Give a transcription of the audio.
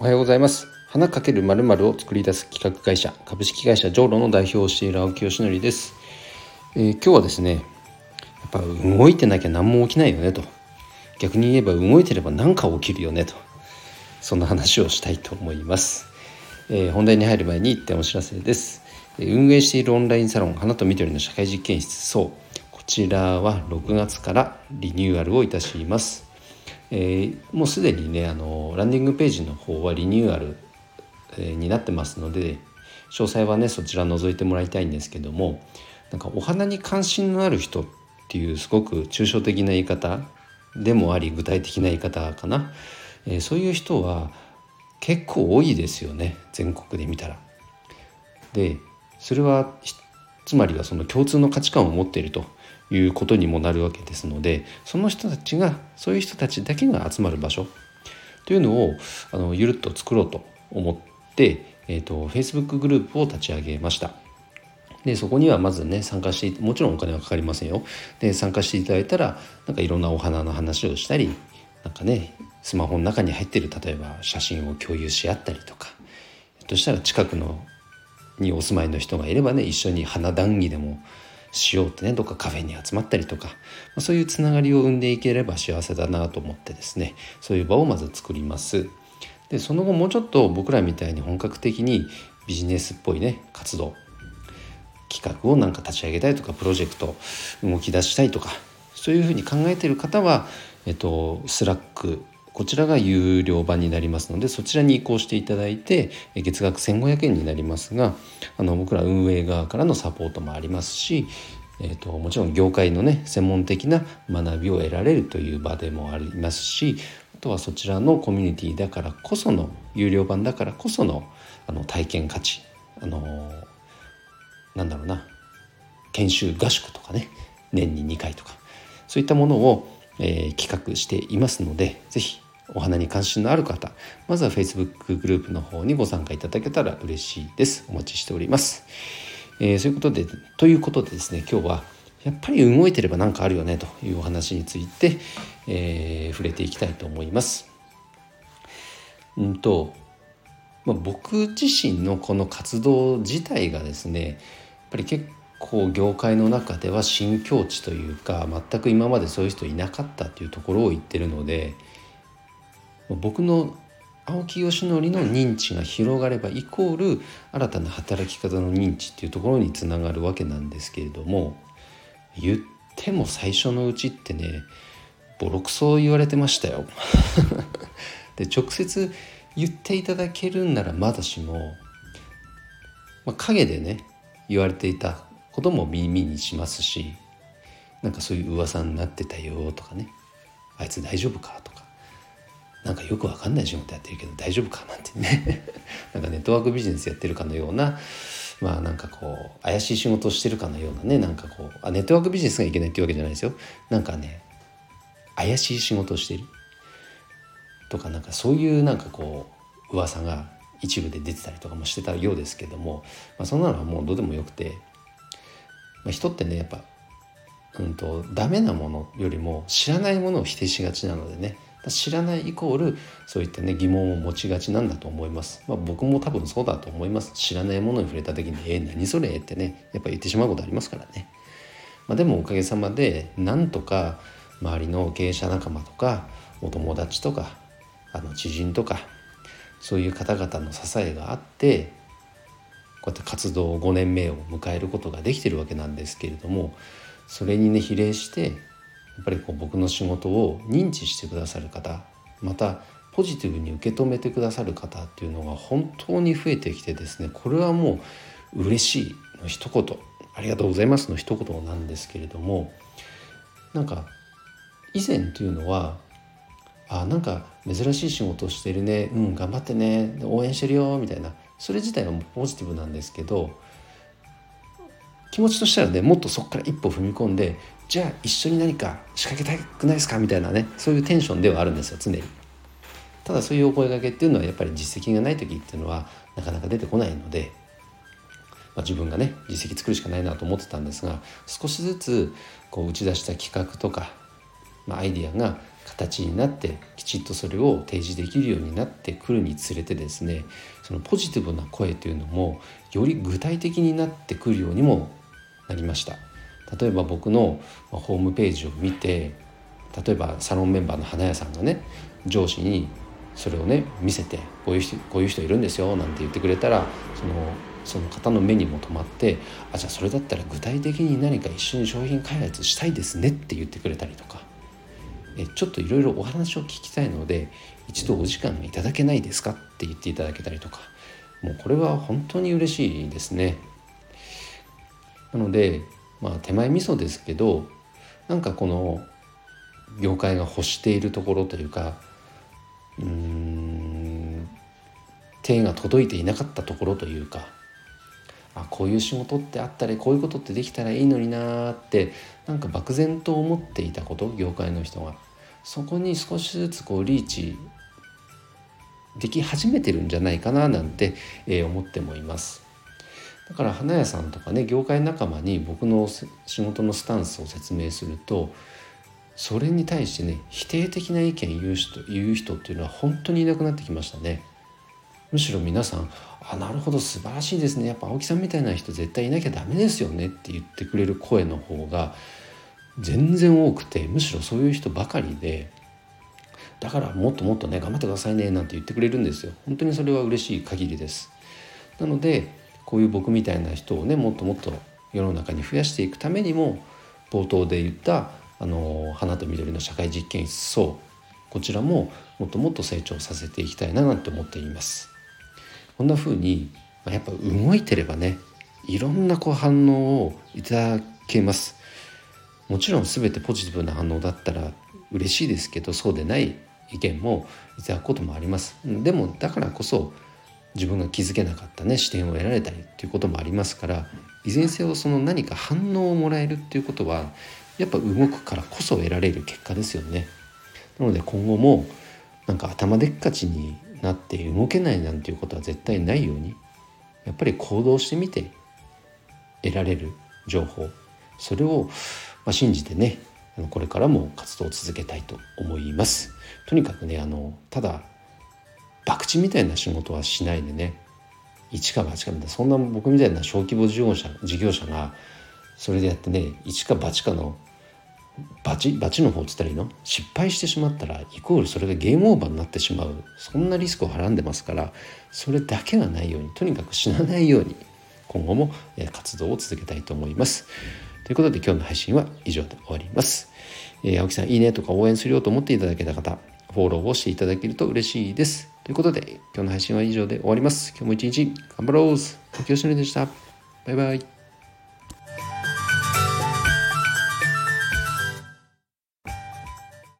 おはようございます。花かけるまるまるを作り出す企画会社株式会社ジョーロの代表をしている青木よしのりです、えー、今日はですねやっぱ動いてなきゃ何も起きないよねと。逆に言えば動いてれば何か起きるよねと。そんな話をしたいと思います、えー、本題に入る前に一点お知らせです。運営しているオンラインサロン花と緑の社会実験室。そうこちらは6月からリニューアルをいたします。えー、もうすでにねあのランディングページの方はリニューアル、え、になってますので詳細はねそちら覗いてもらいたいんですけどもなんかお花に関心のある人っていうすごく抽象的な言い方でもあり具体的な言い方かな、えー、そういう人は結構多いですよね全国で見たら。でそれはつまりはその共通の価値観を持っているということにもなるわけですのでその人たちがそういう人たちだけが集まる場所というのをあのゆるっと作ろうと思って、えーと、Facebook グループを立ち上げました。でそこにはまずね参加してもちろんお金はかかりませんよ。で参加していただいたらなんかいろんなお花の話をしたりなんかねスマホの中に入ってる例えば写真を共有し合ったりとかひょっとしたら近くのにお住まいの人がいればね一緒に花談義でもしようってねどっかカフェに集まったりとか、まそういうつながりを生んでいければ幸せだなと思ってですねそういう場をまず作ります。でその後もうちょっと僕らみたいに本格的にビジネスっぽいね活動企画をなんか立ち上げたいとかプロジェクト動き出したいとかそういうふうに考えてる方は、えっと、 Slack こちらが有料版になりますのでそちらに移行していただいて月額1500円になりますがあの僕ら運営側からのサポートもありますし、えーと、もちろん業界のね専門的な学びを得られるという場でもありますしあとはそちらのコミュニティだからこその有料版だからこそのあの体験価値あのなんだろうな研修合宿とかね年に2回とかそういったものをえー、企画していますので是非お花に関心のある方まずは Facebook グループの方にご参加いただけたら嬉しいです。お待ちしております、えー、そういうことでということでですね今日はやっぱり動いてれば何かあるよねというお話について、えー、触れていきたいと思います。うんと、まあ、僕自身のこの活動自体がですねやっぱり結こう業界の中では新境地というか全く今までそういう人いなかったっていうところを言ってるので僕の青木義則の認知が広がればイコール新たな働き方の認知っていうところにつながるわけなんですけれども言っても最初のうちってねボロクソ言われてましたよ。で直接言っていただけるんならまだしも、まあ、陰でね言われていたことも耳にしますしなんかそういう噂になってたよとかねあいつ大丈夫かとかなんかよくわかんない仕事やってるけど大丈夫かなんてね。なんかネットワークビジネスやってるかのようなまあなんかこう怪しい仕事をしてるかのようなねなんかこうあネットワークビジネスがいけないっていうわけじゃないですよ。なんかね怪しい仕事をしてる。とかなんかそういうなんかこう噂が一部で出てたりとかもしてたようですけども、まあ、そんなのはもうどうでもよくてまあ、人ってねやっぱ、うんと、ダメなものよりも知らないものを否定しがちなのでね。知らないイコールそういったね疑問を持ちがちなんだと思います、まあ、僕も多分そうだと思います。知らないものに触れた時に「えー、何それ?」ってねやっぱ言ってしまうことありますからね、まあ、でもおかげさまでなんとか周りの経営者仲間とかお友達とかあの知人とかそういう方々の支えがあってこうやって活動5年目を迎えることができてるわけなんですけれどもそれにね比例してやっぱりこう僕の仕事を認知してくださる方またポジティブに受け止めてくださる方っていうのが本当に増えてきてですねこれはもう嬉しいの一言ありがとうございますの一言なんですけれどもなんか以前というのはあなんか珍しい仕事をしてるねうん頑張ってね応援してるよみたいなそれ自体はポジティブなんですけど気持ちとしたらねもっとそこから一歩踏み込んでじゃあ一緒に何か仕掛けたくないですか？みたいなね。そういうテンションではあるんですよ常に。ただそういうお声がけっていうのはやっぱり実績がない時っていうのはなかなか出てこないので、まあ、自分がね実績作るしかないなと思ってたんですが少しずつこう打ち出した企画とかまあ、アイディアが形になってきちっとそれを提示できるようになってくるにつれてですねそのポジティブな声というのもより具体的になってくるようにもなりました。例えば僕のホームページを見て例えばサロンメンバーの花屋さんがね上司にそれをね見せてこういう人こういう人いるんですよなんて言ってくれたらそのその方の目にも留まってあじゃあそれだったら具体的に何か一緒に商品開発したいですねって言ってくれたりとか。えちょっといろいろお話を聞きたいので一度お時間いただけないですか？って言っていただけたりとか。もうこれは本当に嬉しいですね。なのでまあ手前味噌ですけどなんかこの業界が欲しているところというかうん手が届いていなかったところというかあこういう仕事ってあったりこういうことってできたらいいのになーってなんか漠然と思っていたこと業界の人が。そこに少しずつこうリーチでき始めてるんじゃないかななんて、えー、思ってもいます。だから花屋さんとかね業界仲間に僕の仕事のスタンスを説明するとそれに対してね否定的な意見言う人言う人っていうのは本当にいなくなってきましたね。むしろ皆さんあなるほど素晴らしいですね。やっぱ青木さんみたいな人絶対いなきゃダメですよねって言ってくれる声の方が全然多くてむしろそういう人ばかりでだからもっともっとね頑張ってくださいねなんて言ってくれるんですよ。本当にそれは嬉しい限りです。なのでこういう僕みたいな人をねもっともっと世の中に増やしていくためにも冒頭で言ったあの花と緑の社会実験室そうこちらももっともっと成長させていきたいななんて思っています。こんな風にやっぱ動いてればねいろんなこう反応をいただけます。もちろん全てポジティブな反応だったら嬉しいですけどそうでない意見もいただくこともあります。でもだからこそ自分が気づけなかったね視点を得られたりっていうこともありますからいずれにせよその何か反応をもらえるっていうことはやっぱ動くからこそ得られる結果ですよね。なので今後もなんか頭でっかちになって動けないなんていうことは絶対ないようにやっぱり行動してみて得られる情報それをま信じてねこれからも活動を続けたいと思います。とにかくねあのただ博打みたいな仕事はしないでね一か八かみたいなそんな僕みたいな小規模事業者事業者がそれでやってね一か八かのバチバチの方っつったらいいの？失敗してしまったらイコールそれがゲームオーバーになってしまうそんなリスクをはらんでますからそれだけはないようにとにかく死なないように今後も活動を続けたいと思います。ということで今日の配信は以上で終わります。えー、青木さんいいねとか応援するよと思っていただけた方フォローをしていただけると嬉しいです。ということで今日の配信は以上で終わります。今日も一日頑張ろう青木よしのりでした。バイバイ。